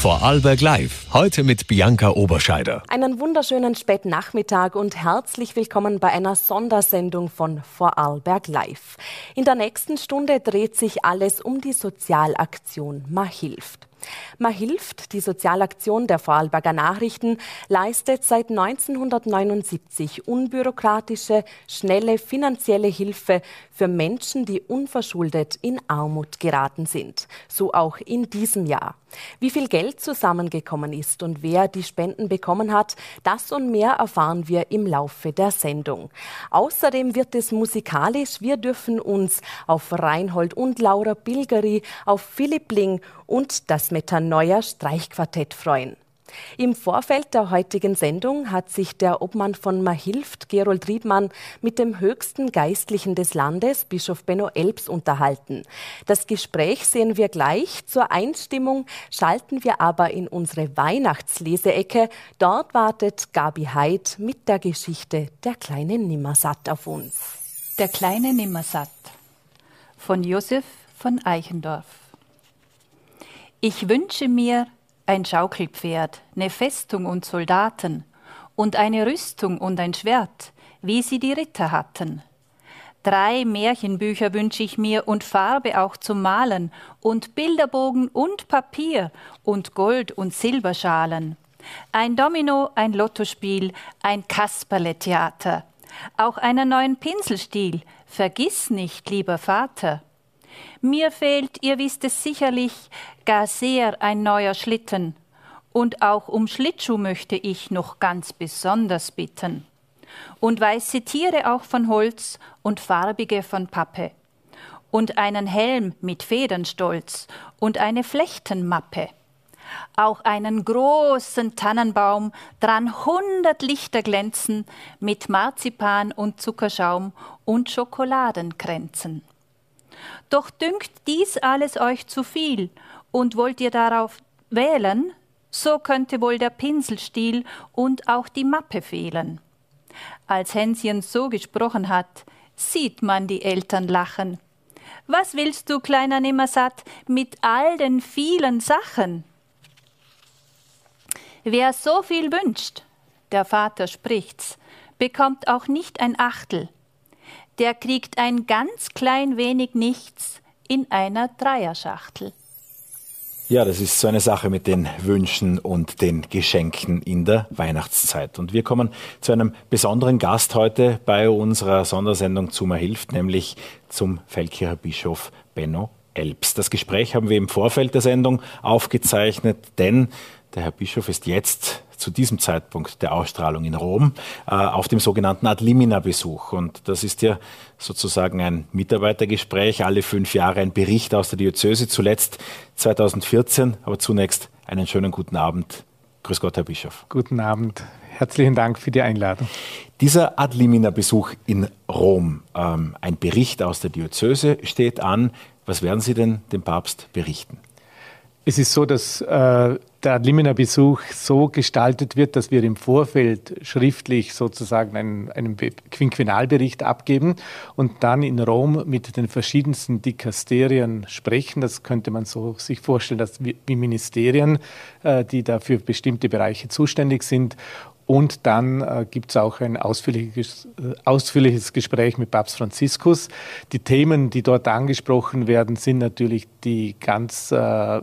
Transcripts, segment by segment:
Vorarlberg Live. Heute mit Bianca Oberscheider. Einen wunderschönen Spätnachmittag und herzlich willkommen bei einer Sondersendung von Vorarlberg Live. In der nächsten Stunde dreht sich alles um die Sozialaktion Ma hilft. Man hilft, die Sozialaktion der Vorarlberger Nachrichten leistet seit 1979 unbürokratische, schnelle finanzielle Hilfe für Menschen, die unverschuldet in Armut geraten sind. So auch in diesem Jahr. Wie viel Geld zusammengekommen ist und wer die Spenden bekommen hat, das und mehr erfahren wir im Laufe der Sendung. Außerdem wird es musikalisch. Wir dürfen uns auf Reinhold und Laura Bilgeri, auf Philipp Ling und das Metanoia Streichquartett freuen. Im Vorfeld der heutigen Sendung hat sich der Obmann von Mahilft, Gerold Riebmann, mit dem höchsten Geistlichen des Landes, Bischof Benno Elbs, unterhalten. Das Gespräch sehen wir gleich. Zur Einstimmung schalten wir aber in unsere Weihnachtsleseecke. Dort wartet Gabi Heid mit der Geschichte Der kleine Nimmersatt auf uns. Der kleine Nimmersatt von Josef von Eichendorf. Ich wünsche mir, ein Schaukelpferd, ne Festung und Soldaten und eine Rüstung und ein Schwert, wie sie die Ritter hatten. Drei Märchenbücher wünsch ich mir und Farbe auch zum Malen und Bilderbogen und Papier und Gold und Silberschalen. Ein Domino, ein Lottospiel, ein Kasperletheater. Auch einen neuen Pinselstiel. Vergiss nicht, lieber Vater. Mir fehlt, ihr wisst es sicherlich, gar sehr ein neuer Schlitten. Und auch um Schlittschuh möchte ich noch ganz besonders bitten. Und weiße Tiere auch von Holz und farbige von Pappe. Und einen Helm mit Federnstolz und eine Flechtenmappe. Auch einen großen Tannenbaum, dran hundert Lichter glänzen, mit Marzipan und Zuckerschaum und Schokoladenkränzen. Doch dünkt dies alles euch zu viel, und wollt ihr darauf wählen, so könnte wohl der Pinselstiel und auch die Mappe fehlen. Als Hänschen so gesprochen hat, sieht man die Eltern lachen. Was willst du, kleiner Nimmersatt, mit all den vielen Sachen? Wer so viel wünscht, der Vater spricht's, bekommt auch nicht ein Achtel, der kriegt ein ganz klein wenig nichts in einer Dreierschachtel. Ja, das ist so eine Sache mit den Wünschen und den Geschenken in der Weihnachtszeit. Und wir kommen zu einem besonderen Gast heute bei unserer Sondersendung Zuma hilft, nämlich zum Feldkircher Bischof Benno Elbs. Das Gespräch haben wir im Vorfeld der Sendung aufgezeichnet, denn der Herr Bischof ist jetzt zu diesem Zeitpunkt der Ausstrahlung in Rom äh, auf dem sogenannten Ad Limina-Besuch. Und das ist ja sozusagen ein Mitarbeitergespräch, alle fünf Jahre ein Bericht aus der Diözese, zuletzt 2014. Aber zunächst einen schönen guten Abend. Grüß Gott, Herr Bischof. Guten Abend. Herzlichen Dank für die Einladung. Dieser Ad Limina-Besuch in Rom, ähm, ein Bericht aus der Diözese steht an. Was werden Sie denn dem Papst berichten? Es ist so, dass äh, der Limina-Besuch so gestaltet wird, dass wir im Vorfeld schriftlich sozusagen einen, einen Quinquenalbericht abgeben und dann in Rom mit den verschiedensten Dikasterien sprechen. Das könnte man so sich vorstellen, dass wie Ministerien, äh, die da für bestimmte Bereiche zuständig sind und dann äh, gibt es auch ein ausführliches, äh, ausführliches Gespräch mit Papst Franziskus. Die Themen, die dort angesprochen werden, sind natürlich die ganz äh,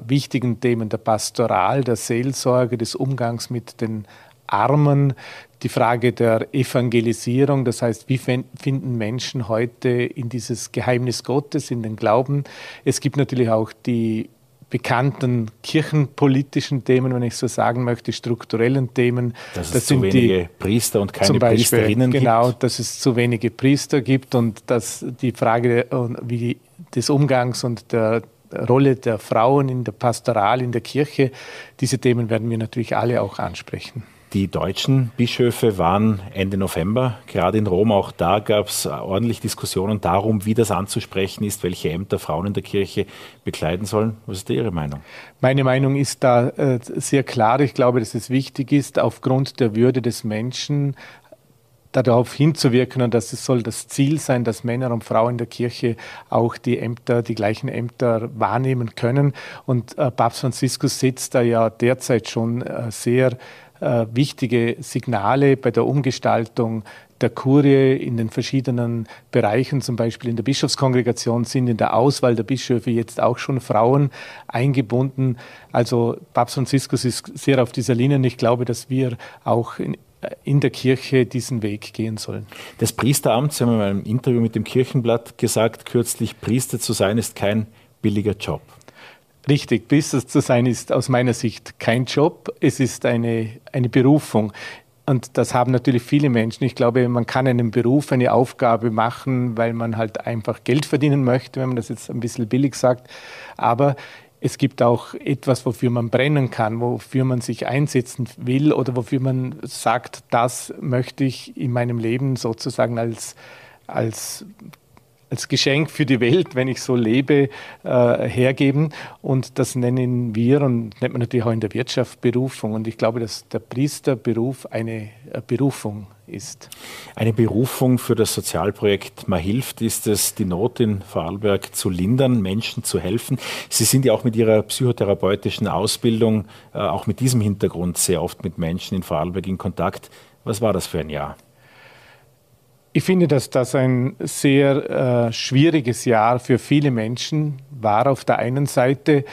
wichtigen Themen der Pastoral, der Seelsorge, des Umgangs mit den Armen, die Frage der Evangelisierung, das heißt, wie finden Menschen heute in dieses Geheimnis Gottes, in den Glauben. Es gibt natürlich auch die bekannten kirchenpolitischen Themen, wenn ich so sagen möchte, strukturellen Themen. Dass es zu wenige die, Priester und keine Beispiel, Priesterinnen gibt. Genau, dass es zu wenige Priester gibt und dass die Frage wie des Umgangs und der Rolle der Frauen in der Pastoral, in der Kirche, diese Themen werden wir natürlich alle auch ansprechen. Die deutschen Bischöfe waren Ende November gerade in Rom. Auch da gab es ordentlich Diskussionen darum, wie das anzusprechen ist, welche Ämter Frauen in der Kirche bekleiden sollen. Was ist Ihre Meinung? Meine Meinung ist da äh, sehr klar. Ich glaube, dass es wichtig ist, aufgrund der Würde des Menschen darauf hinzuwirken und das soll das Ziel sein, dass Männer und Frauen in der Kirche auch die Ämter, die gleichen Ämter wahrnehmen können. Und äh, Papst Franziskus setzt da ja derzeit schon äh, sehr wichtige Signale bei der Umgestaltung der Kurie in den verschiedenen Bereichen, zum Beispiel in der Bischofskongregation, sind in der Auswahl der Bischöfe jetzt auch schon Frauen eingebunden. Also Papst Franziskus ist sehr auf dieser Linie und ich glaube, dass wir auch in, in der Kirche diesen Weg gehen sollen. Das Priesteramt, Sie haben in einem Interview mit dem Kirchenblatt gesagt, kürzlich Priester zu sein ist kein billiger Job. Richtig, Priester zu sein ist aus meiner Sicht kein Job, es ist eine, eine Berufung. Und das haben natürlich viele Menschen. Ich glaube, man kann einen Beruf, eine Aufgabe machen, weil man halt einfach Geld verdienen möchte, wenn man das jetzt ein bisschen billig sagt. Aber es gibt auch etwas, wofür man brennen kann, wofür man sich einsetzen will oder wofür man sagt, das möchte ich in meinem Leben sozusagen als, als als Geschenk für die Welt, wenn ich so lebe, äh, hergeben. Und das nennen wir und nennt man natürlich auch in der Wirtschaft Berufung. Und ich glaube, dass der Priesterberuf eine äh, Berufung ist. Eine Berufung für das Sozialprojekt Man hilft ist es, die Not in Vorarlberg zu lindern, Menschen zu helfen. Sie sind ja auch mit Ihrer psychotherapeutischen Ausbildung, äh, auch mit diesem Hintergrund sehr oft mit Menschen in Vorarlberg in Kontakt. Was war das für ein Jahr? Ich finde, dass das ein sehr äh, schwieriges Jahr für viele Menschen war auf der einen Seite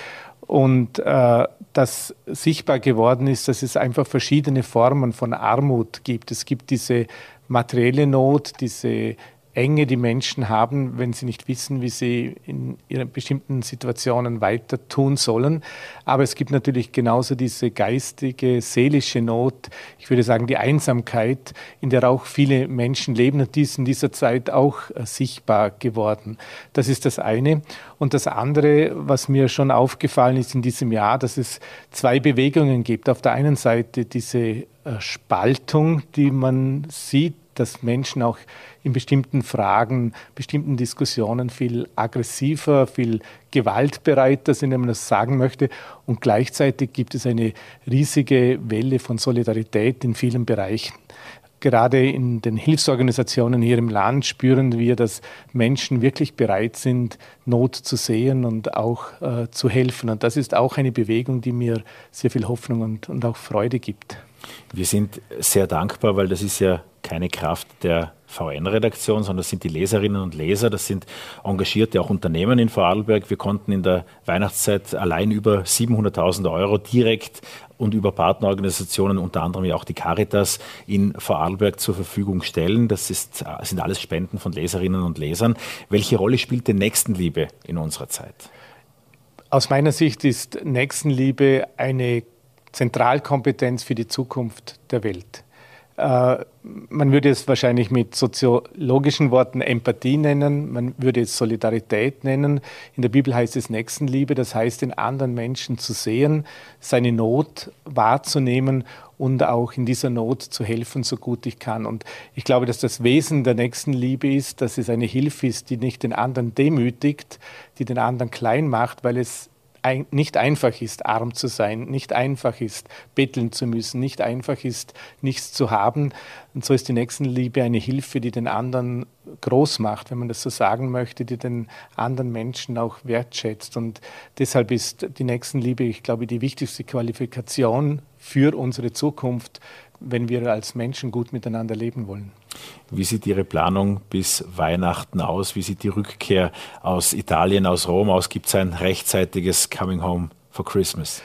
und äh, dass sichtbar geworden ist, dass es einfach verschiedene Formen von Armut gibt. Es gibt diese materielle Not, diese Enge die Menschen haben, wenn sie nicht wissen, wie sie in ihren bestimmten Situationen weiter tun sollen. Aber es gibt natürlich genauso diese geistige, seelische Not, ich würde sagen die Einsamkeit, in der auch viele Menschen leben und die ist in dieser Zeit auch äh, sichtbar geworden. Das ist das eine. Und das andere, was mir schon aufgefallen ist in diesem Jahr, dass es zwei Bewegungen gibt. Auf der einen Seite diese äh, Spaltung, die man sieht, dass Menschen auch in bestimmten Fragen, bestimmten Diskussionen viel aggressiver, viel gewaltbereiter sind, wenn man das sagen möchte. Und gleichzeitig gibt es eine riesige Welle von Solidarität in vielen Bereichen. Gerade in den Hilfsorganisationen hier im Land spüren wir, dass Menschen wirklich bereit sind, Not zu sehen und auch äh, zu helfen. Und das ist auch eine Bewegung, die mir sehr viel Hoffnung und, und auch Freude gibt. Wir sind sehr dankbar, weil das ist ja keine Kraft der VN-Redaktion, sondern das sind die Leserinnen und Leser, das sind engagierte auch Unternehmen in Vorarlberg. Wir konnten in der Weihnachtszeit allein über 700.000 Euro direkt und über Partnerorganisationen, unter anderem ja auch die Caritas, in Vorarlberg zur Verfügung stellen. Das ist, sind alles Spenden von Leserinnen und Lesern. Welche Rolle spielt denn Nächstenliebe in unserer Zeit? Aus meiner Sicht ist Nächstenliebe eine Zentralkompetenz für die Zukunft der Welt. Äh, man würde es wahrscheinlich mit soziologischen Worten Empathie nennen, man würde es Solidarität nennen. In der Bibel heißt es Nächstenliebe, das heißt, den anderen Menschen zu sehen, seine Not wahrzunehmen und auch in dieser Not zu helfen, so gut ich kann. Und ich glaube, dass das Wesen der Nächstenliebe ist, dass es eine Hilfe ist, die nicht den anderen demütigt, die den anderen klein macht, weil es ein, nicht einfach ist, arm zu sein, nicht einfach ist, betteln zu müssen, nicht einfach ist, nichts zu haben. Und so ist die Nächstenliebe eine Hilfe, die den anderen groß macht, wenn man das so sagen möchte, die den anderen Menschen auch wertschätzt. Und deshalb ist die Nächstenliebe, ich glaube, die wichtigste Qualifikation für unsere Zukunft, wenn wir als Menschen gut miteinander leben wollen. Wie sieht Ihre Planung bis Weihnachten aus? Wie sieht die Rückkehr aus Italien, aus Rom aus? Gibt es ein rechtzeitiges Coming Home for Christmas?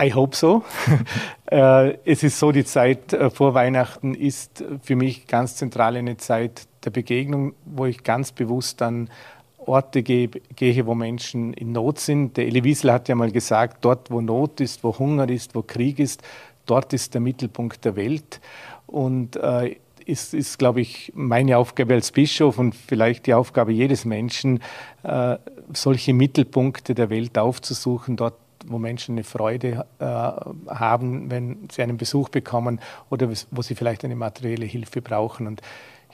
I hope so. Äh, es ist so, die Zeit äh, vor Weihnachten ist für mich ganz zentral eine Zeit der Begegnung, wo ich ganz bewusst an Orte gehe, gehe, wo Menschen in Not sind. Der Elie Wiesel hat ja mal gesagt, dort wo Not ist, wo Hunger ist, wo Krieg ist, dort ist der Mittelpunkt der Welt. Und äh, ist, ist, glaube ich, meine Aufgabe als Bischof und vielleicht die Aufgabe jedes Menschen, äh, solche Mittelpunkte der Welt aufzusuchen, dort wo Menschen eine Freude äh, haben, wenn sie einen Besuch bekommen oder wo sie vielleicht eine materielle Hilfe brauchen. Und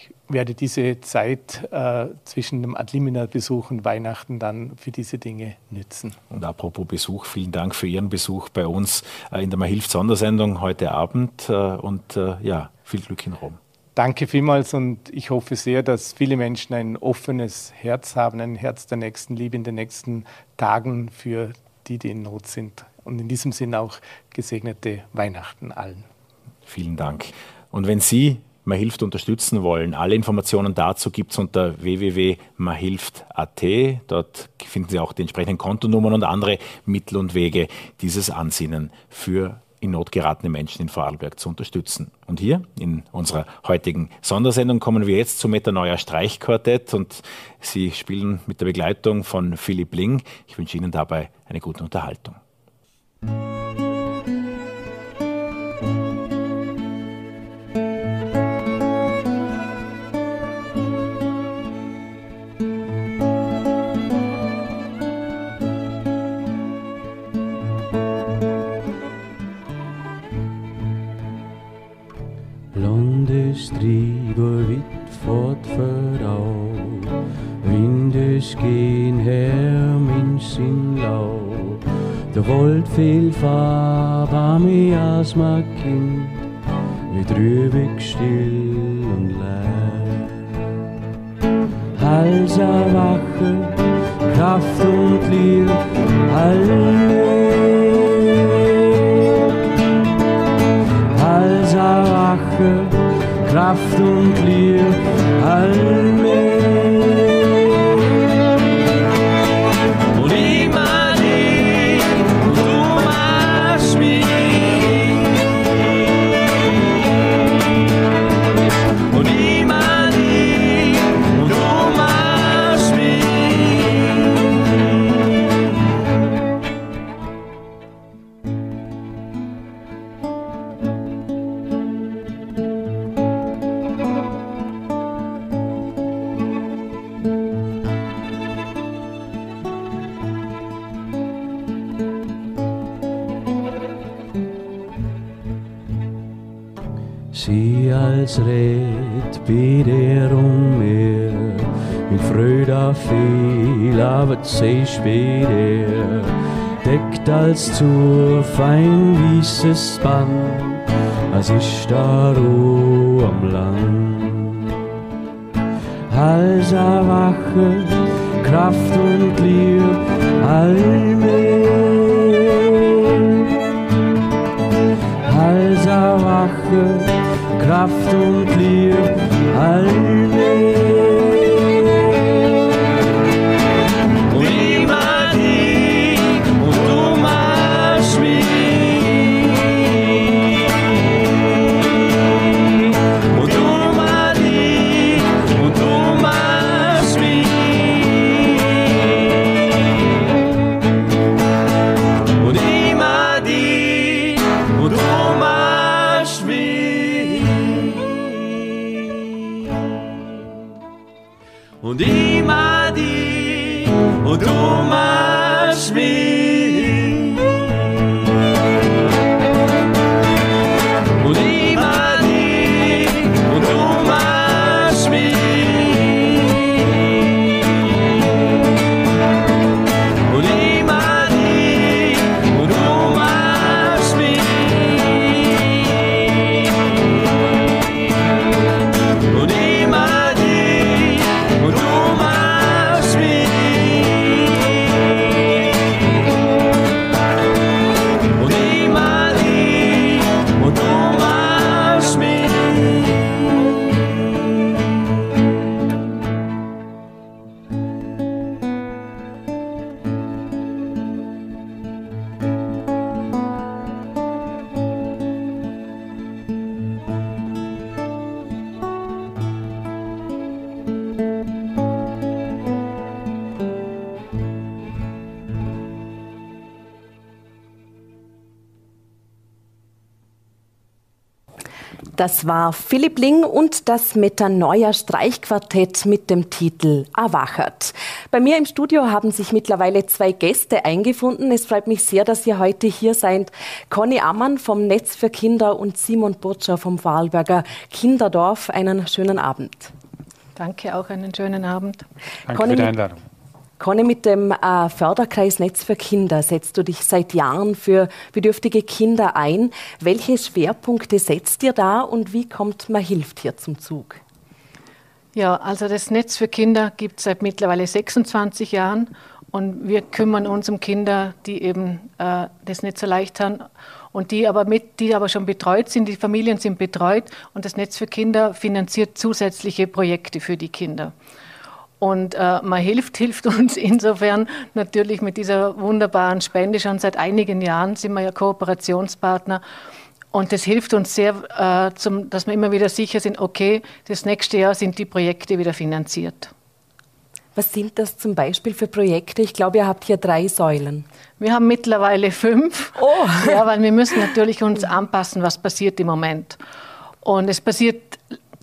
ich werde diese Zeit äh, zwischen dem Adlimina-Besuch und Weihnachten dann für diese Dinge nützen. Und apropos Besuch, vielen Dank für Ihren Besuch bei uns äh, in der Mahilft-Sondersendung heute Abend äh, und äh, ja, viel Glück in Rom. danke vielmals und ich hoffe sehr, dass viele Menschen ein offenes Herz haben, ein Herz der Nächstenliebe in den nächsten Tagen für die, die in Not sind. Und in diesem Sinn auch gesegnete Weihnachten allen. Vielen Dank. Und wenn Sie Mahilft unterstützen wollen, alle Informationen dazu gibt es unter www.mahilft.at. Dort finden Sie auch die entsprechenden Kontonummern und andere Mittel und Wege, dieses Ansinnen für in Not geratene Menschen in Vorarlberg zu unterstützen. Und hier in unserer heutigen Sondersendung kommen wir jetzt zum Metanoia Streichquartett und Sie spielen mit der Begleitung von Philipp Ling. Ich wünsche Ihnen dabei eine gute Unterhaltung. Der wollt viel Farbe mein Kind. Wie trübig still und leer Hals erwache, Kraft und Liebe, alle Hals erwache, Kraft und Liebe allmählich. Als red bei dir um mir. In Freude viel, aber siehst bei dir. Deckt als zu fein weißes Band, es ist da Ruhe am Land. Hals erwache, Kraft und Liebe, allmählich. Hals erwache, Kraft und Liebe allmählich. Das war Philipp Ling und das Metanoia Streichquartett mit dem Titel Erwachert. Bei mir im Studio haben sich mittlerweile zwei Gäste eingefunden. Es freut mich sehr, dass ihr heute hier seid. Conny Ammann vom Netz für Kinder und Simon Butcher vom Vorarlberger Kinderdorf. Einen schönen Abend. Danke, auch einen schönen Abend. Danke Conny, für die Einladung. Conny, mit dem äh, Förderkreis Netz für Kinder setzt du dich seit Jahren für bedürftige Kinder ein. Welche Schwerpunkte setzt ihr da und wie kommt man hilft hier zum Zug? Ja, also das Netz für Kinder gibt es seit mittlerweile 26 Jahren und wir kümmern uns um Kinder, die eben äh, das leicht haben und die aber mit, die aber schon betreut sind, die Familien sind betreut und das Netz für Kinder finanziert zusätzliche Projekte für die Kinder. Und äh, man hilft, hilft uns insofern natürlich mit dieser wunderbaren Spende. Schon seit einigen Jahren sind wir ja Kooperationspartner. Und das hilft uns sehr, äh, zum, dass wir immer wieder sicher sind, okay, das nächste Jahr sind die Projekte wieder finanziert. Was sind das zum Beispiel für Projekte? Ich glaube, ihr habt hier drei Säulen. Wir haben mittlerweile fünf. Oh. Ja, weil wir müssen natürlich uns anpassen, was passiert im Moment. Und es passiert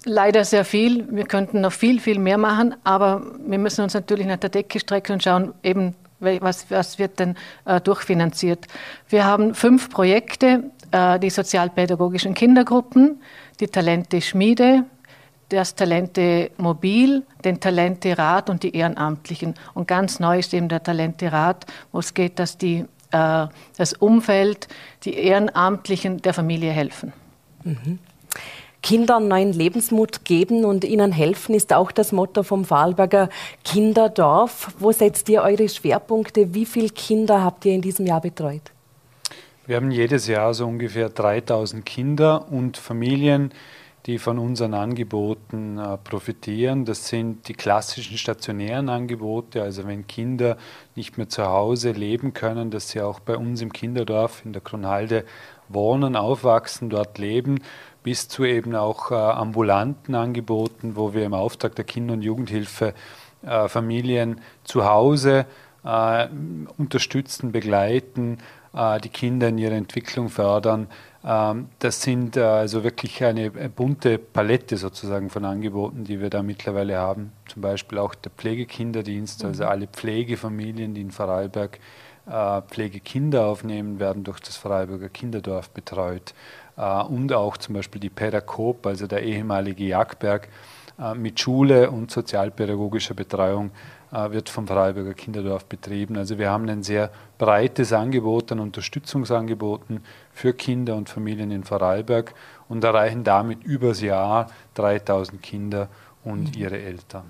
leider sehr viel. Wir könnten noch viel, viel mehr machen, aber wir müssen uns natürlich nach der Decke strecken und schauen, eben, was, was wird denn äh, durchfinanziert. Wir haben fünf Projekte, äh, die sozialpädagogischen Kindergruppen, die Talente Schmiede, das Talente Mobil, den Talente Rat und die Ehrenamtlichen. Und ganz neu ist eben der Talente Rat, wo es geht, dass die, äh, das Umfeld, die Ehrenamtlichen der Familie helfen. Mhm. Kindern neuen Lebensmut geben und ihnen helfen, ist auch das Motto vom Vorarlberger Kinderdorf. Wo setzt ihr eure Schwerpunkte? Wie viele Kinder habt ihr in diesem Jahr betreut? Wir haben jedes Jahr so ungefähr 3000 Kinder und Familien, die von unseren Angeboten äh, profitieren. Das sind die klassischen stationären Angebote, also wenn Kinder nicht mehr zu Hause leben können, dass sie auch bei uns im Kinderdorf in der Kronhalde wohnen, aufwachsen, dort leben, bis zu eben auch äh, ambulanten Angeboten, wo wir im Auftrag der Kinder- und Jugendhilfe äh, Familien zu Hause äh, unterstützen, begleiten, äh, die Kinder in ihrer Entwicklung fördern. Ähm, das sind äh, also wirklich eine bunte Palette sozusagen von Angeboten, die wir da mittlerweile haben. Zum Beispiel auch der Pflegekinderdienst, also mhm. alle Pflegefamilien, die in Vorarlberg äh, Pflegekinder aufnehmen, werden durch das Vorarlberger Kinderdorf betreut. Und auch zum Beispiel die Pädagog, also der ehemalige Jagdberg, mit Schule und sozialpädagogischer Betreuung äh, wird vom Freiburger Kinderdorf betrieben. Also wir haben ein sehr breites Angebot an Unterstützungsangeboten für Kinder und Familien in Vorarlberg und erreichen damit übers Jahr 3000 Kinder und ihre Eltern.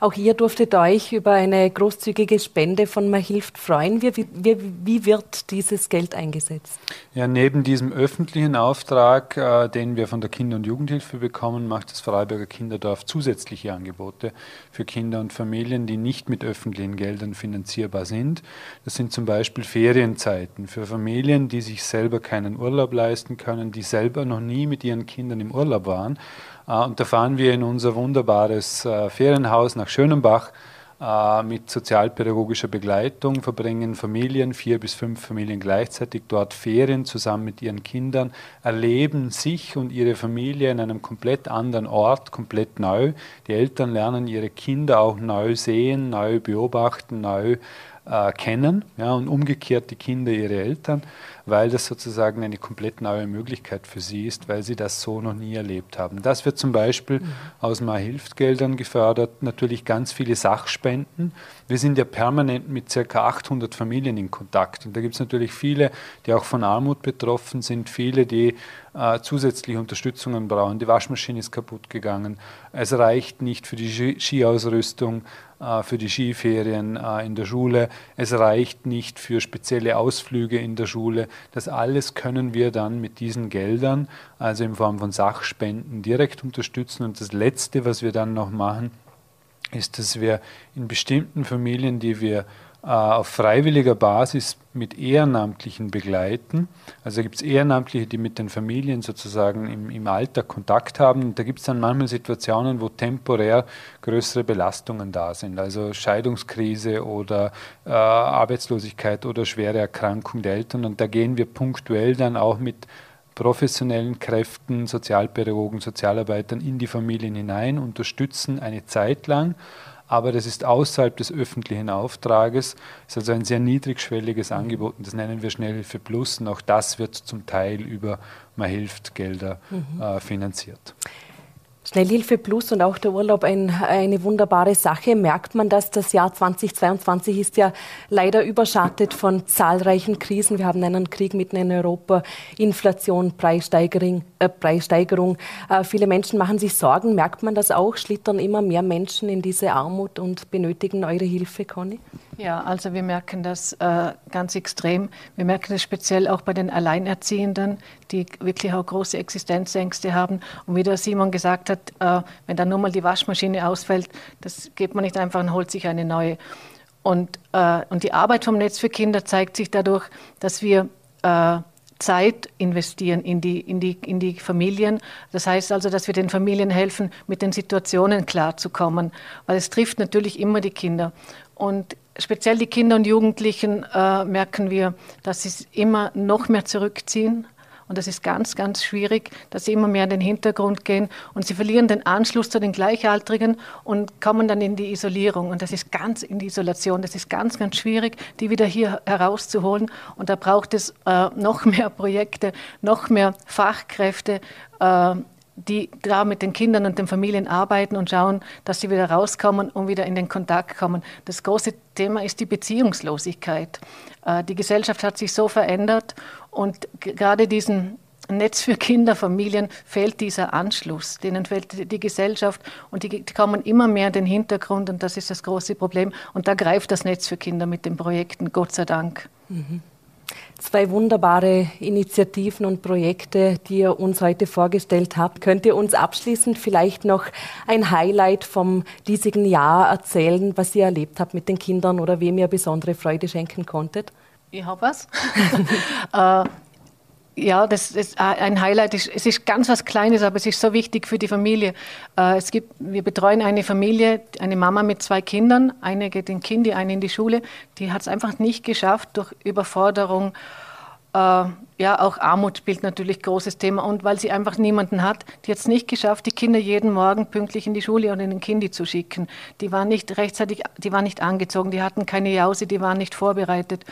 Auch ihr durftet euch über eine großzügige Spende von Man hilft freuen. Wie, wie, wie, wird dieses Geld eingesetzt? Ja, neben diesem öffentlichen Auftrag, äh, den wir von der Kinder- und Jugendhilfe bekommen, macht das Freiburger Kinderdorf zusätzliche Angebote für Kinder und Familien, die nicht mit öffentlichen Geldern finanzierbar sind. Das sind zum Beispiel Ferienzeiten für Familien, die sich selber keinen Urlaub leisten können, die selber noch nie mit ihren Kindern im Urlaub waren und da fahren wir in unser wunderbares äh, Ferienhaus nach Schönenbach äh, mit sozialpädagogischer Begleitung, verbringen Familien, vier bis fünf Familien gleichzeitig dort Ferien zusammen mit ihren Kindern, erleben sich und ihre Familie in einem komplett anderen Ort, komplett neu. Die Eltern lernen ihre Kinder auch neu sehen, neu beobachten, neu äh, kennen ja, und umgekehrt die Kinder ihre Eltern weil das sozusagen eine komplett neue Möglichkeit für sie ist, weil sie das so noch nie erlebt haben. Das wird zum Beispiel mhm. aus Mal-Hilft-Geldern gefördert, natürlich ganz viele Sachspenden. Wir sind ja permanent mit ca. 800 Familien in Kontakt und da gibt es natürlich viele, die auch von Armut betroffen sind, viele, die äh, zusätzliche Unterstützungen brauchen. Die Waschmaschine ist kaputt gegangen. Es reicht nicht für die Skiausrüstung, für die Skiferien äh, in der Schule. Es reicht nicht für spezielle Ausflüge in der Schule. Das alles können wir dann mit diesen Geldern, also in Form von Sachspenden, direkt unterstützen. Und das Letzte, was wir dann noch machen, ist, dass wir in bestimmten Familien, die wir äh, auf freiwilliger Basis mit Ehrenamtlichen begleiten. Also gibt es Ehrenamtliche, die mit den Familien sozusagen im, im Alltag Kontakt haben. Und da gibt es dann manchmal Situationen, wo temporär größere Belastungen da sind, also Scheidungskrise oder äh, Arbeitslosigkeit oder schwere Erkrankung der Eltern. Und da gehen wir punktuell dann auch mit professionellen Kräften, Sozialpädagogen, Sozialarbeitern in die Familien hinein, unterstützen eine Zeit lang aber das ist außerhalb des öffentlichen Auftrages. Das ist also ein sehr niedrigschwelliges Angebot und das nennen wir Schnellhilfe Plus und auch das wird zum Teil über Man hilft Gelder mhm. äh, finanziert. Schnellhilfe Plus und auch der Urlaub ein, eine wunderbare Sache. Merkt man dass Das Jahr 2022 ist ja leider überschattet von zahlreichen Krisen. Wir haben einen Krieg mitten in Europa, Inflation, Preissteigerung. Äh, Preissteigerung. Äh, viele Menschen machen sich Sorgen. Merkt man das auch? Schlittern immer mehr Menschen in diese Armut und benötigen eure Hilfe, Conny? Ja, also wir merken das äh, ganz extrem. Wir merken das speziell auch bei den Alleinerziehenden, die wirklich auch große Existenzängste haben. Und wie der Simon gesagt hat, äh, wenn dann nur mal die Waschmaschine ausfällt, das geht man nicht einfach und holt sich eine neue. Und, äh, und die Arbeit vom Netz für Kinder zeigt sich dadurch, dass wir äh, Zeit investieren in die, in, die, in die Familien. Das heißt also, dass wir den Familien helfen, mit den Situationen klarzukommen, weil es trifft natürlich immer die Kinder. Und speziell die Kinder und Jugendlichen äh, merken wir, dass sie immer noch mehr zurückziehen. Und das ist ganz, ganz schwierig, dass sie immer mehr in den Hintergrund gehen und sie verlieren den Anschluss zu den Gleichaltrigen und kommen dann in die Isolierung. Und das ist ganz in die Isolation. Das ist ganz, ganz schwierig, die wieder hier herauszuholen. Und da braucht es äh, noch mehr Projekte, noch mehr Fachkräfte. Äh, die da mit den Kindern und den Familien arbeiten und schauen, dass sie wieder rauskommen und wieder in den Kontakt kommen. Das große Thema ist die Beziehungslosigkeit. Äh, die Gesellschaft hat sich so verändert und gerade diesen Netz für Kinder, Familien fehlt dieser Anschluss. Denen fehlt die Gesellschaft und die kommen immer mehr in den Hintergrund und das ist das große Problem. Und da greift das Netz für Kinder mit den Projekten, Gott sei Dank. Mhm. Zwei wunderbare Initiativen und Projekte, die ihr uns heute vorgestellt habt. Könnt ihr uns abschließend vielleicht noch ein Highlight vom diesigen Jahr erzählen, was ihr erlebt habt mit den Kindern oder wem ihr besondere Freude schenken konntet? Ich habe was. äh, ja, das ist ein Highlight. Es ist ganz was Kleines, aber es ist so wichtig für die Familie. Äh, es gibt, wir betreuen eine Familie, eine Mama mit zwei Kindern. Eine geht in Kind, eine in die Schule. Die hat es einfach nicht geschafft durch Überforderung. Äh, ja, auch Armut spielt natürlich großes Thema. Und weil sie einfach niemanden hat, die hat es nicht geschafft, die Kinder jeden Morgen pünktlich in die Schule und in den Kindi zu schicken. Die waren nicht rechtzeitig, die waren nicht angezogen, die hatten keine Jause, die waren nicht vorbereitet.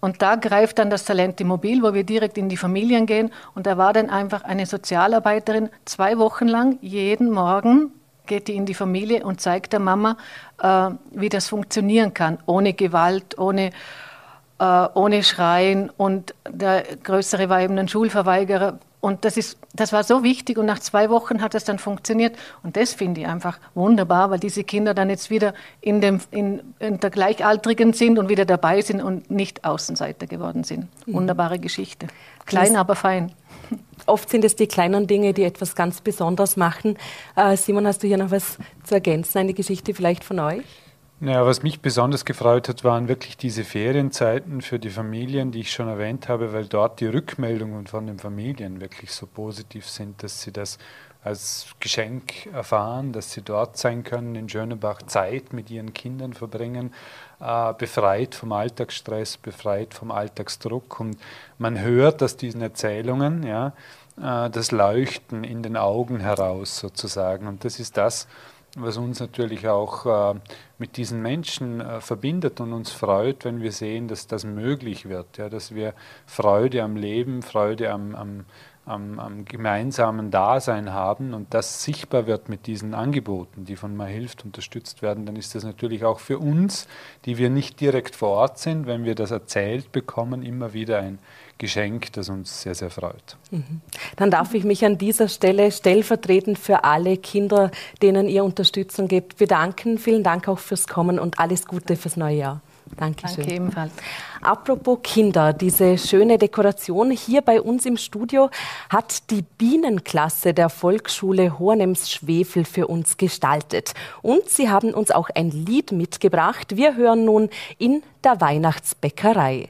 Und da greift dann das Talent Immobil, wo wir direkt in die Familien gehen. Und da war dann einfach eine Sozialarbeiterin zwei Wochen lang, jeden Morgen geht die in die Familie und zeigt der Mama, äh, wie das funktionieren kann, ohne Gewalt, ohne, äh, ohne Schreien. Und der Größere war eben ein Schulverweigerer, und das, ist, das war so wichtig und nach zwei Wochen hat es dann funktioniert. Und das finde ich einfach wunderbar, weil diese Kinder dann jetzt wieder in, dem, in, in der Gleichaltrigen sind und wieder dabei sind und nicht Außenseiter geworden sind. Mhm. Wunderbare Geschichte. Klein, das aber fein. Oft sind es die kleinen Dinge, die etwas ganz Besonderes machen. Äh, Simon, hast du hier noch was zu ergänzen? Eine Geschichte vielleicht von euch? Naja, was mich besonders gefreut hat, waren wirklich diese Ferienzeiten für die Familien, die ich schon erwähnt habe, weil dort die Rückmeldungen von den Familien wirklich so positiv sind, dass sie das als Geschenk erfahren, dass sie dort sein können, in Schönebach Zeit mit ihren Kindern verbringen, äh, befreit vom Alltagsstress, befreit vom Alltagsdruck. Und man hört aus diesen Erzählungen ja, äh, das Leuchten in den Augen heraus sozusagen. Und das ist das, was uns natürlich auch äh, mit diesen Menschen äh, verbindet und uns freut, wenn wir sehen, dass das möglich wird, ja, dass wir Freude am Leben, Freude am, am, am, am gemeinsamen Dasein haben und das sichtbar wird mit diesen Angeboten, die von Mal hilft unterstützt werden, dann ist das natürlich auch für uns, die wir nicht direkt vor Ort sind, wenn wir das erzählt bekommen, immer wieder ein Geschenk, das uns sehr, sehr freut. Mhm. Dann darf ich mich an dieser Stelle stellvertretend für alle Kinder, denen ihr Unterstützung gebt, bedanken. Vielen Dank auch fürs Kommen und alles Gute fürs neue Jahr. Dankeschön. Danke ebenfalls. Apropos Kinder, diese schöne Dekoration hier bei uns im Studio hat die Bienenklasse der Volksschule Hornems-Schwefel für uns gestaltet. Und sie haben uns auch ein Lied mitgebracht. Wir hören nun in der Weihnachtsbäckerei.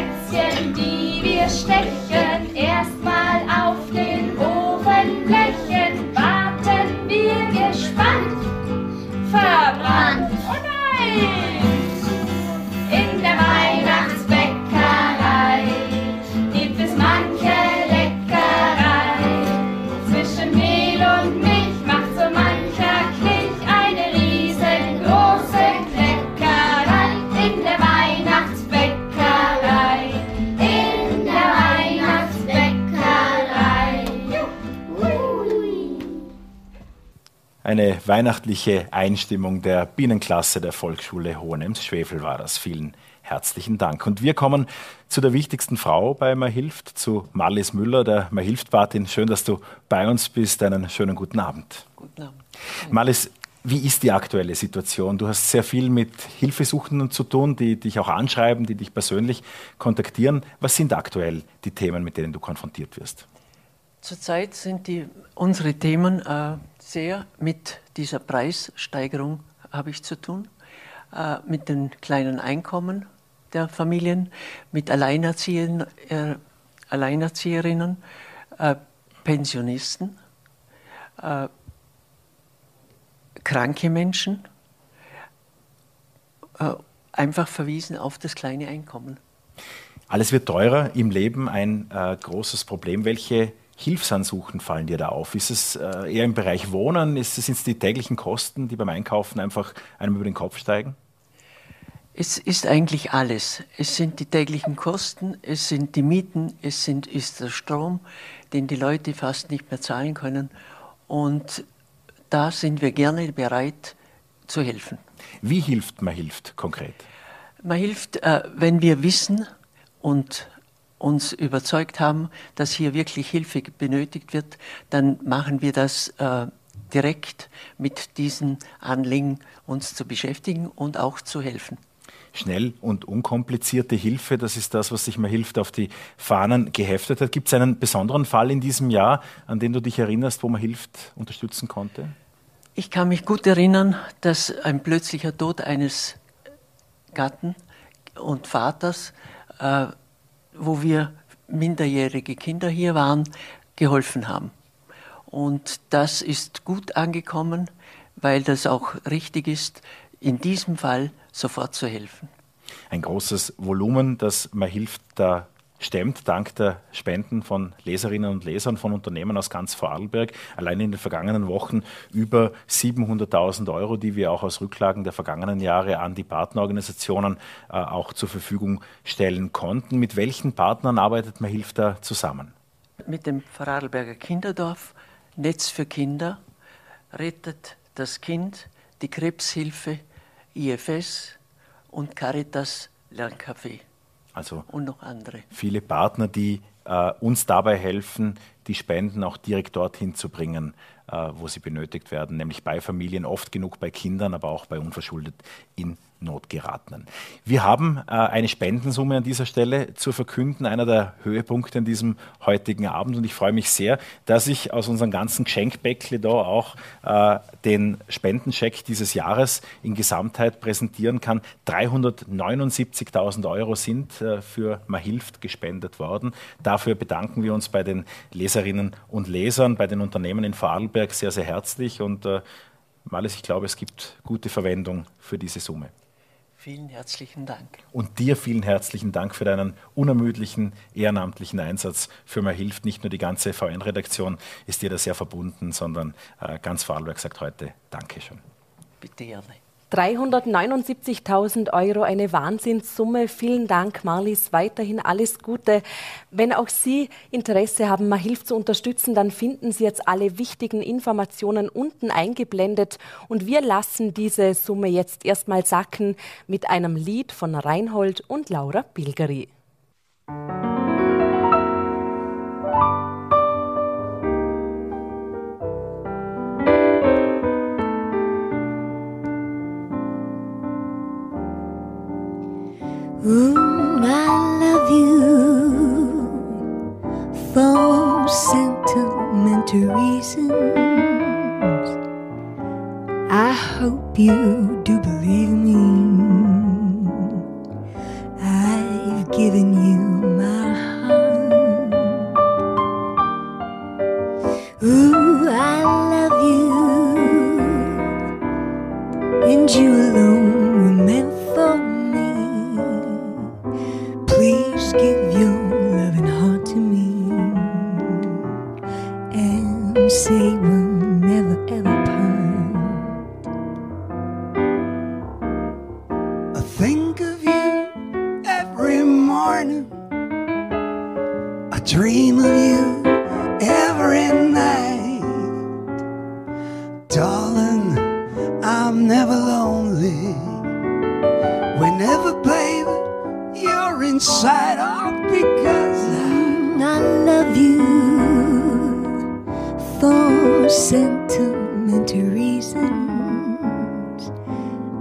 Plätzchen, die wir stechen, erst Eine weihnachtliche Einstimmung der Bienenklasse der Volksschule Hohenems-Schwefel war das. Vielen herzlichen Dank. Und wir kommen zu der wichtigsten Frau bei Mir hilft, zu Marlies Müller, der Mir hilft Patin. Schön, dass du bei uns bist. Einen schönen guten Abend. Guten Abend. Marlies, wie ist die aktuelle Situation? Du hast sehr viel mit Hilfesuchenden zu tun, die dich auch anschreiben, die dich persönlich kontaktieren. Was sind aktuell die Themen, mit denen du konfrontiert wirst? Zurzeit sind die, unsere Themen äh, sehr mit dieser Preissteigerung habe ich zu tun, äh, mit den kleinen Einkommen der Familien, mit Alleinerziehern, äh, Alleinerzieherinnen, äh, Pensionisten, äh, kranke Menschen, äh, einfach verwiesen auf das kleine Einkommen. Alles wird teurer im Leben, ein großes Problem. Welche Hilfsansuchen fallen dir da auf? Ist es äh, eher im Bereich Wohnen? Ist es, sind es die täglichen Kosten, die beim Einkaufen einfach einem über den Kopf steigen? Es ist eigentlich alles. Es sind die täglichen Kosten, es sind die Mieten, es sind, ist der Strom, den die Leute fast nicht mehr zahlen können. Und da sind wir gerne bereit zu helfen. Wie hilft man hilft konkret? Man hilft, äh, wenn wir wissen und uns überzeugt haben, dass hier wirklich Hilfe benötigt wird, dann machen wir das äh, direkt mit diesen Anliegen uns zu beschäftigen und auch zu helfen. Schnell und unkomplizierte Hilfe, das ist das, was sich mal hilft, auf die Fahnen geheftet hat. Gibt es einen besonderen Fall in diesem Jahr, an den du dich erinnerst, wo man hilft, unterstützen konnte? Ich kann mich gut erinnern, dass ein plötzlicher Tod eines Gatten und Vaters äh, wo wir minderjährige Kinder hier waren, geholfen haben. Und das ist gut angekommen, weil das auch richtig ist, in diesem Fall sofort zu helfen. Ein großes Volumen, das man hilft, da stemmt, dank der Spenden von Leserinnen und Lesern von Unternehmen aus ganz Vorarlberg. Allein in den vergangenen Wochen über 700.000 Euro, die wir auch aus Rücklagen der vergangenen Jahre an die Partnerorganisationen äh, auch zur Verfügung stellen konnten. Mit welchen Partnern arbeitet man hilft da zusammen? Mit dem Vorarlberger Kinderdorf, Netz für Kinder, rettet das Kind, die Krebshilfe, IFS und Caritas Lerncafé. Also und noch andere. Viele Partner, die äh, uns dabei helfen, die Spenden auch direkt dorthin zu bringen, äh, wo sie benötigt werden, nämlich bei Familien, oft genug bei Kindern, aber auch bei unverschuldet in Not geratenen. Wir haben äh, eine Spendensumme an dieser Stelle zu verkünden, einer der Höhepunkte in diesem heutigen Abend. Und ich freue mich sehr, dass ich aus unserem ganzen Geschenkbäckle da auch äh, den Spendencheck dieses Jahres in Gesamtheit präsentieren kann. 379.000 Euro sind für Mahilft gespendet worden. Dafür bedanken wir uns bei den Leserinnen und Lesern, bei den Unternehmen in Vorarlberg sehr, sehr herzlich. Und äh, Malis, ich glaube, es gibt gute Verwendung für diese Summe. Vielen herzlichen Dank. Und dir vielen herzlichen Dank für deinen unermüdlichen ehrenamtlichen Einsatz für mir hilft. Nicht nur die ganze VN-Redaktion ist dir da sehr verbunden, sondern äh, ganz Vorarlberg sagt heute Dankeschön. Bitte gerne. 379.000 Euro, eine Wahnsinnssumme. Vielen Dank, Marlies. Weiterhin alles Gute. Wenn auch Sie Interesse haben, mal Hilfe zu unterstützen, dann finden Sie jetzt alle wichtigen Informationen unten eingeblendet. Und wir lassen diese Summe jetzt erstmal sacken mit einem Lied von Reinhold und Laura Bilgeri. You I dream of you every night. Darling, I'm never lonely. Whenever, baby, you're inside out because I, I love you for sentimental reasons.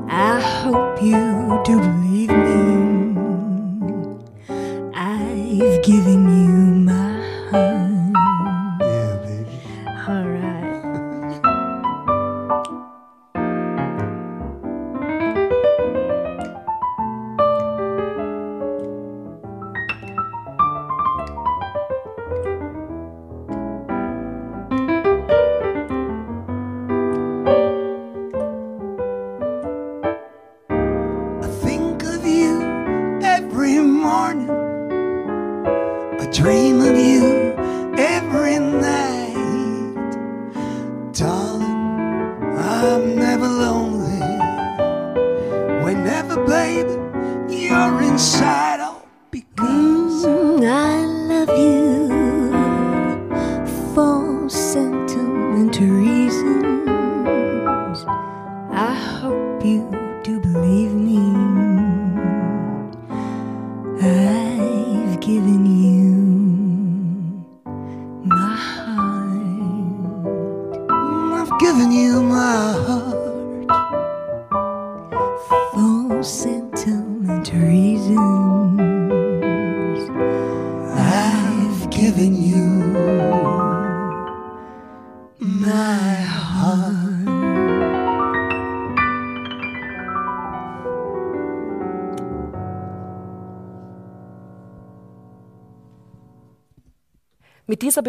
I hope you do I'm never lonely. Whenever, baby, you're inside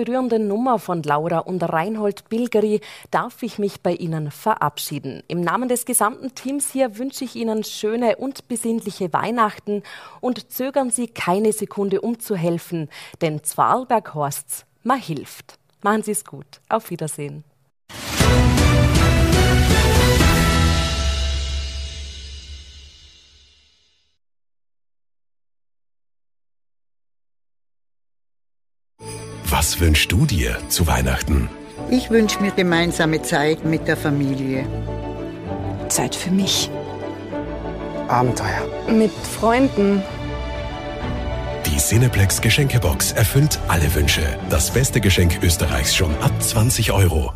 berührenden Nummer von Laura und Reinhold Bilgeri darf ich mich bei Ihnen verabschieden. Im Namen des gesamten Teams hier wünsche ich Ihnen schöne und besinnliche Weihnachten und zögern Sie keine Sekunde umzuhelfen, denn Zwarlberg Horsts mal hilft. Machen Sie es gut. Auf Wiedersehen. Was wünschst du dir zu Weihnachten? Ich wünsche mir gemeinsame Zeit mit der Familie. Zeit für mich. Abenteuer. Mit Freunden. Cineplex Geschenkebox erfüllt alle Wünsche. Das beste Geschenk Österreichs schon ab 20 Euro.